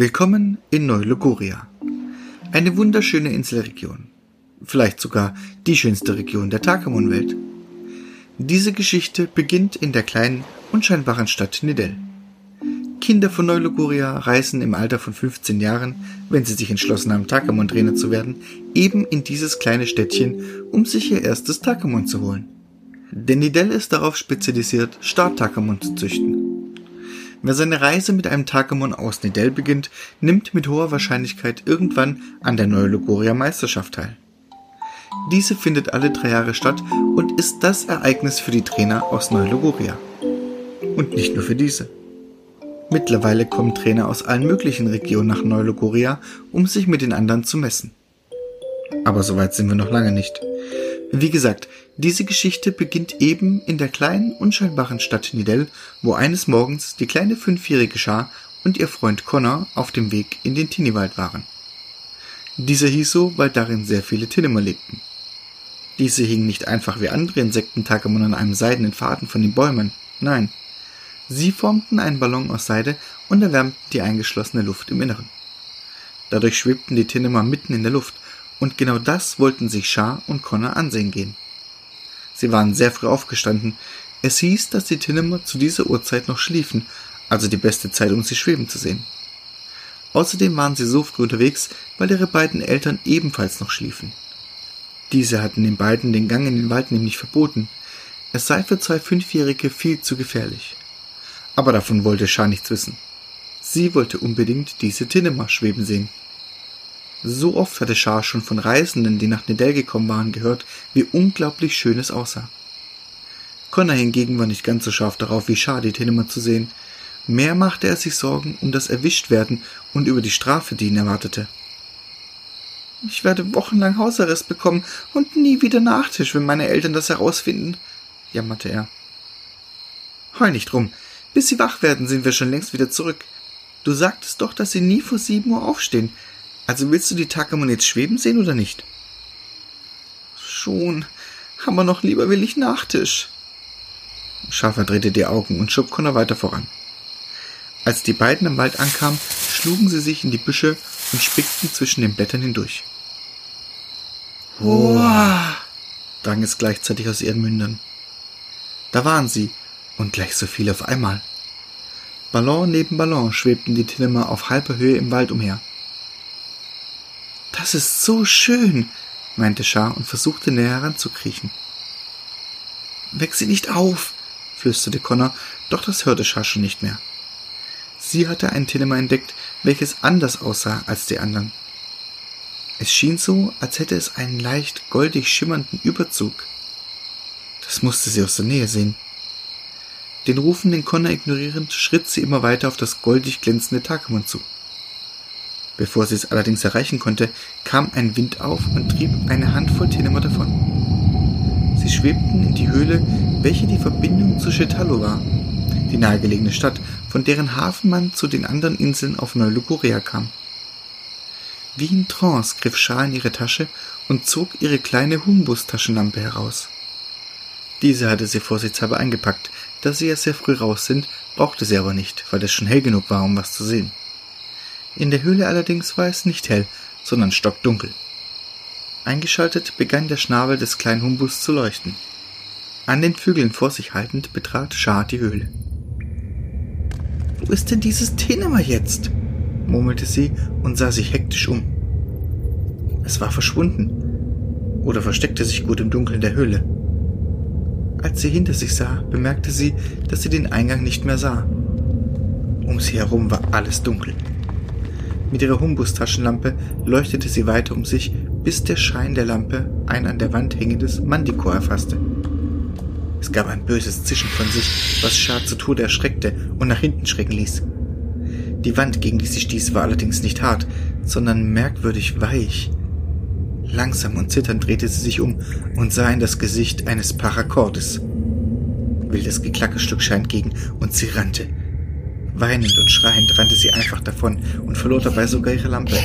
Willkommen in Neu-Logoria. Eine wunderschöne Inselregion. Vielleicht sogar die schönste Region der Takamon-Welt. Diese Geschichte beginnt in der kleinen, unscheinbaren Stadt Nidell. Kinder von Neu-Logoria reisen im Alter von 15 Jahren, wenn sie sich entschlossen haben, Takamon-Trainer zu werden, eben in dieses kleine Städtchen, um sich ihr erstes Takamon zu holen. Denn Nidell ist darauf spezialisiert, Star-Takamon zu züchten. Wer seine Reise mit einem Takamon aus Nidell beginnt, nimmt mit hoher Wahrscheinlichkeit irgendwann an der Neu-Logoria Meisterschaft teil. Diese findet alle drei Jahre statt und ist das Ereignis für die Trainer aus Neu-Logoria. Und nicht nur für diese. Mittlerweile kommen Trainer aus allen möglichen Regionen nach Neu-Logoria, um sich mit den anderen zu messen. Aber soweit sind wir noch lange nicht. Wie gesagt, diese Geschichte beginnt eben in der kleinen, unscheinbaren Stadt Nidell, wo eines Morgens die kleine fünfjährige Schar und ihr Freund Connor auf dem Weg in den Tinniwald waren. Dieser hieß so, weil darin sehr viele Tinnemer lebten. Diese hingen nicht einfach wie andere Insektentakemon an einem seidenen Faden von den Bäumen, nein. Sie formten einen Ballon aus Seide und erwärmten die eingeschlossene Luft im Inneren. Dadurch schwebten die Tinnemer mitten in der Luft und genau das wollten sich Shah und Connor ansehen gehen. Sie waren sehr früh aufgestanden. Es hieß, dass die Tinnemer zu dieser Uhrzeit noch schliefen, also die beste Zeit, um sie schweben zu sehen. Außerdem waren sie so früh unterwegs, weil ihre beiden Eltern ebenfalls noch schliefen. Diese hatten den beiden den Gang in den Wald nämlich verboten. Es sei für zwei Fünfjährige viel zu gefährlich. Aber davon wollte Shah nichts wissen. Sie wollte unbedingt diese Tinnemer schweben sehen. So oft hatte Schar schon von Reisenden, die nach Nedell gekommen waren, gehört, wie unglaublich schön es aussah. Connor hingegen war nicht ganz so scharf darauf, wie Schar die Tinnemer zu sehen. Mehr machte er sich Sorgen um das Erwischtwerden und über die Strafe, die ihn erwartete. Ich werde wochenlang Hausarrest bekommen und nie wieder Nachtisch, wenn meine Eltern das herausfinden, jammerte er. Heul nicht rum. Bis sie wach werden, sind wir schon längst wieder zurück. Du sagtest doch, dass sie nie vor sieben Uhr aufstehen. Also willst du die Takamon jetzt schweben sehen oder nicht? Schon, aber noch lieber will ich Nachtisch. Schafer drehte die Augen und schob Connor weiter voran. Als die beiden im Wald ankamen, schlugen sie sich in die Büsche und spickten zwischen den Blättern hindurch. Wow! drang es gleichzeitig aus ihren Mündern. Da waren sie, und gleich so viele auf einmal. Ballon neben Ballon schwebten die Tinnemer auf halber Höhe im Wald umher. Das ist so schön, meinte Schar und versuchte näher heranzukriechen. Weck sie nicht auf, flüsterte Connor, doch das hörte Schar schon nicht mehr. Sie hatte ein Tinema entdeckt, welches anders aussah als die anderen. Es schien so, als hätte es einen leicht goldig schimmernden Überzug. Das musste sie aus der Nähe sehen. Den rufenden Connor ignorierend, schritt sie immer weiter auf das goldig glänzende Takamon zu. Bevor sie es allerdings erreichen konnte, kam ein Wind auf und trieb eine Handvoll Tenemer davon. Sie schwebten in die Höhle, welche die Verbindung zu Chetalo war, die nahegelegene Stadt, von deren Hafen man zu den anderen Inseln auf Neu-Luguria kam. Wie in Trance griff Shah in ihre Tasche und zog ihre kleine Humbus-Taschenlampe heraus. Diese hatte sie vorsichtshalber eingepackt. Da sie ja sehr früh raus sind, brauchte sie aber nicht, weil es schon hell genug war, um was zu sehen. In der Höhle allerdings war es nicht hell, sondern stockdunkel. Eingeschaltet begann der Schnabel des kleinen Humbus zu leuchten. An den Vögeln vor sich haltend betrat Schar die Höhle. Wo ist denn dieses Tenema jetzt? murmelte sie und sah sich hektisch um. Es war verschwunden oder versteckte sich gut im Dunkeln der Höhle. Als sie hinter sich sah, bemerkte sie, dass sie den Eingang nicht mehr sah. Um sie herum war alles dunkel. Mit ihrer Humbus-Taschenlampe leuchtete sie weiter um sich, bis der Schein der Lampe ein an der Wand hängendes Mandikor erfasste. Es gab ein böses Zischen von sich, was Schad zu Tode erschreckte und nach hinten schrecken ließ. Die Wand, gegen die sie stieß, war allerdings nicht hart, sondern merkwürdig weich. Langsam und zitternd drehte sie sich um und sah in das Gesicht eines Parakordes. Wildes Geklacke schlug Schein entgegen und sie rannte, Weinend und schreiend rannte sie einfach davon und verlor dabei sogar ihre Lampe.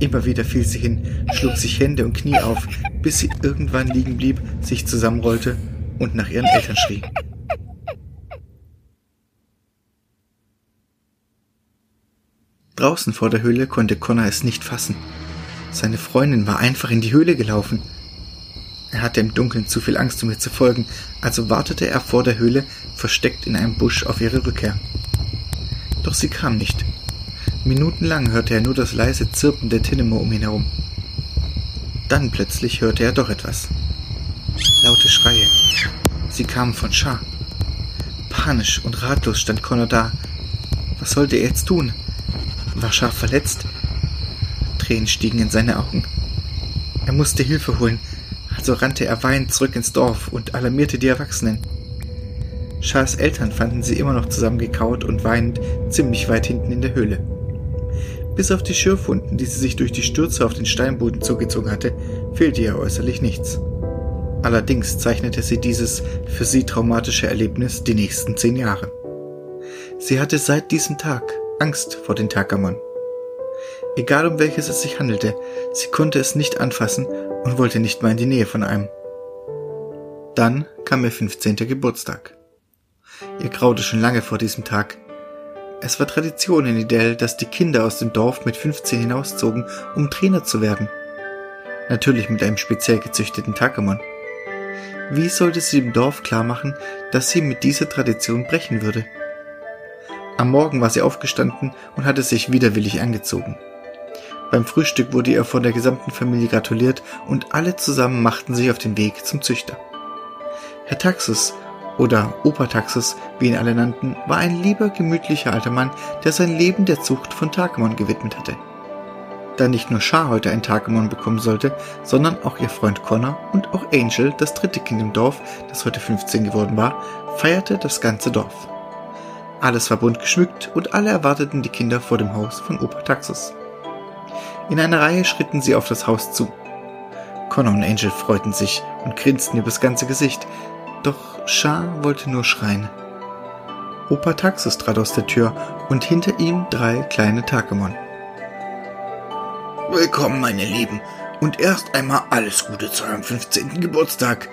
Immer wieder fiel sie hin, schlug sich Hände und Knie auf, bis sie irgendwann liegen blieb, sich zusammenrollte und nach ihren Eltern schrie. Draußen vor der Höhle konnte Connor es nicht fassen. Seine Freundin war einfach in die Höhle gelaufen. Er hatte im Dunkeln zu viel Angst, um ihr zu folgen, also wartete er vor der Höhle, versteckt in einem Busch auf ihre Rückkehr. Doch sie kam nicht. Minutenlang hörte er nur das leise Zirpen der Tinemo um ihn herum. Dann plötzlich hörte er doch etwas. Laute Schreie. Sie kamen von Shah. Panisch und ratlos stand Connor da. Was sollte er jetzt tun? War Shah verletzt? Tränen stiegen in seine Augen. Er musste Hilfe holen, also rannte er weinend zurück ins Dorf und alarmierte die Erwachsenen. Shahs Eltern fanden sie immer noch zusammengekaut und weinend ziemlich weit hinten in der Höhle. Bis auf die Schürfwunden, die sie sich durch die Stürze auf den Steinboden zugezogen hatte, fehlte ihr äußerlich nichts. Allerdings zeichnete sie dieses für sie traumatische Erlebnis die nächsten zehn Jahre. Sie hatte seit diesem Tag Angst vor den Takamon. Egal um welches es sich handelte, sie konnte es nicht anfassen und wollte nicht mal in die Nähe von einem. Dann kam ihr 15. Geburtstag. Ihr graute schon lange vor diesem Tag. Es war Tradition in Idel, dass die Kinder aus dem Dorf mit 15 hinauszogen, um Trainer zu werden. Natürlich mit einem speziell gezüchteten Takamon. Wie sollte sie dem Dorf klarmachen, dass sie mit dieser Tradition brechen würde? Am Morgen war sie aufgestanden und hatte sich widerwillig angezogen. Beim Frühstück wurde ihr von der gesamten Familie gratuliert und alle zusammen machten sich auf den Weg zum Züchter. Herr Taxus oder Opa Taxus, wie ihn alle nannten, war ein lieber, gemütlicher alter Mann, der sein Leben der Zucht von Tagemon gewidmet hatte. Da nicht nur Shah heute ein Tagemon bekommen sollte, sondern auch ihr Freund Connor und auch Angel, das dritte Kind im Dorf, das heute 15 geworden war, feierte das ganze Dorf. Alles war bunt geschmückt und alle erwarteten die Kinder vor dem Haus von Opa Taxus. In einer Reihe schritten sie auf das Haus zu. Connor und Angel freuten sich und grinsten übers ganze Gesicht, doch Shah wollte nur schreien. Opa Taxus trat aus der Tür und hinter ihm drei kleine Takemon. Willkommen, meine Lieben, und erst einmal alles Gute zu eurem 15. Geburtstag.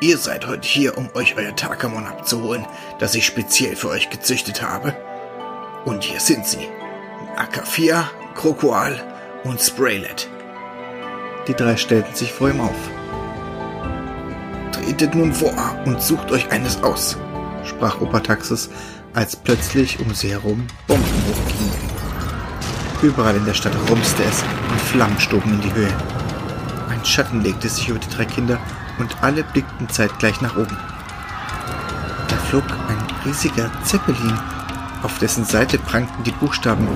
Ihr seid heute hier, um euch euer Takamon abzuholen, das ich speziell für euch gezüchtet habe. Und hier sind sie. Akafia, Krokoal und Spraylet. Die drei stellten sich vor ihm auf. Tretet nun vor und sucht euch eines aus, sprach Opa Taxis, als plötzlich um sie herum Bomben hochgingen. Überall in der Stadt rumste es und Flammen stoben in die Höhe. Ein Schatten legte sich über die drei Kinder und alle blickten zeitgleich nach oben. Da flog ein riesiger Zeppelin, auf dessen Seite prangten die Buchstaben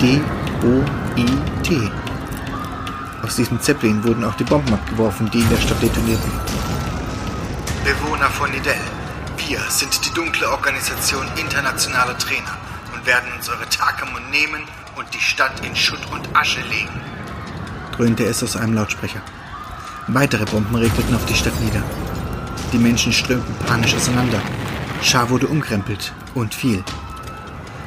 D O-I-T. Aus diesem Zeppelin wurden auch die Bomben abgeworfen, die in der Stadt detonierten. Bewohner von Nidell, wir sind die dunkle Organisation internationaler Trainer und werden uns eure Takamon nehmen und die Stadt in Schutt und Asche legen, dröhnte es aus einem Lautsprecher. Weitere Bomben regneten auf die Stadt nieder. Die Menschen strömten panisch auseinander. Schar wurde umkrempelt und fiel.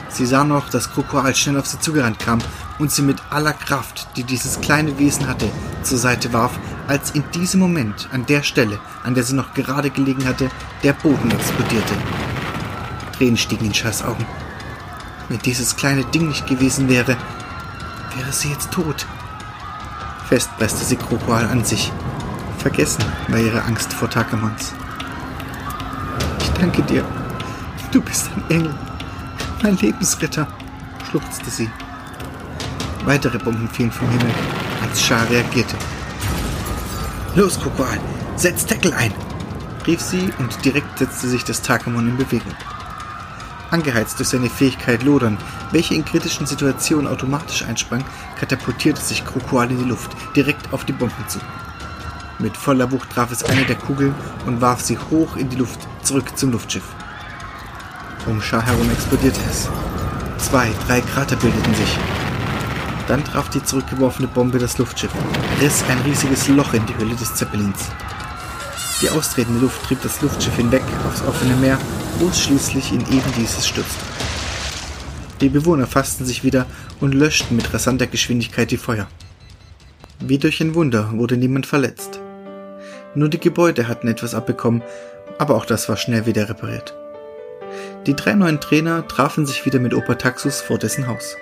Sie sah noch, dass Krokoal schnell auf sie zugerannt kam und sie mit aller Kraft, die dieses kleine Wesen hatte, zur Seite warf, als in diesem Moment an der Stelle, an der sie noch gerade gelegen hatte, der Boden explodierte. Tränen stiegen in Schars Augen. Wenn dieses kleine Ding nicht gewesen wäre, wäre sie jetzt tot. Fest presste sie Krokoal an sich. Vergessen war ihre Angst vor Takamons. Ich danke dir. Du bist ein Engel. Mein Lebensretter, schluchzte sie. Weitere Bomben fielen vom Himmel, als Schar reagierte. Los, Kokoal, setz Deckel ein, rief sie und direkt setzte sich das Takamon in Bewegung. Angeheizt durch seine Fähigkeit Lodern, welche in kritischen Situationen automatisch einsprang, katapultierte sich Krokoal in die Luft, direkt auf die Bomben zu. Mit voller Wucht traf es eine der Kugeln und warf sie hoch in die Luft, zurück zum Luftschiff. Um Schar herum explodierte es. Zwei, drei Krater bildeten sich. Dann traf die zurückgeworfene Bombe das Luftschiff, riss ein riesiges Loch in die Hülle des Zeppelins. Die austretende Luft trieb das Luftschiff hinweg aufs offene Meer, es schließlich in eben dieses stürzte. Die Bewohner fassten sich wieder und löschten mit rasanter Geschwindigkeit die Feuer. Wie durch ein Wunder wurde niemand verletzt. Nur die Gebäude hatten etwas abbekommen, aber auch das war schnell wieder repariert. Die drei neuen Trainer trafen sich wieder mit Opa Taxus vor dessen Haus.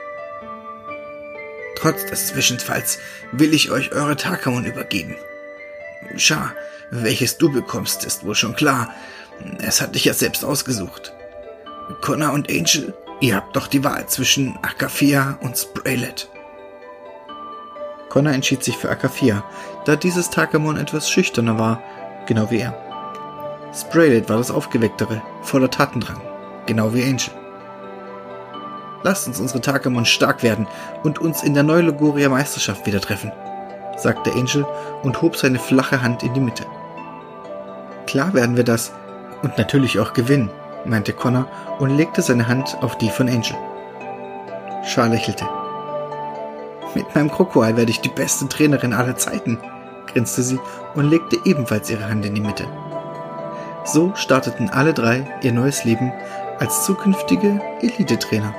Trotz des Zwischenfalls will ich euch eure Takamon übergeben. Schar, welches du bekommst, ist wohl schon klar. Es hat dich ja selbst ausgesucht. Connor und Angel, ihr habt doch die Wahl zwischen Akafia und Spraylet. Connor entschied sich für Akafia, da dieses Takamon etwas schüchterner war, genau wie er. Spraylet war das Aufgewecktere, voller Tatendrang, genau wie Angel. Lasst uns unsere Takamon stark werden und uns in der Neulogoria Meisterschaft wieder treffen, sagte Angel und hob seine flache Hand in die Mitte. Klar werden wir das und natürlich auch gewinnen, meinte Connor und legte seine Hand auf die von Angel. Char lächelte. Mit meinem Krokoal werde ich die beste Trainerin aller Zeiten, grinste sie und legte ebenfalls ihre Hand in die Mitte. So starteten alle drei ihr neues Leben als zukünftige Elite-Trainer.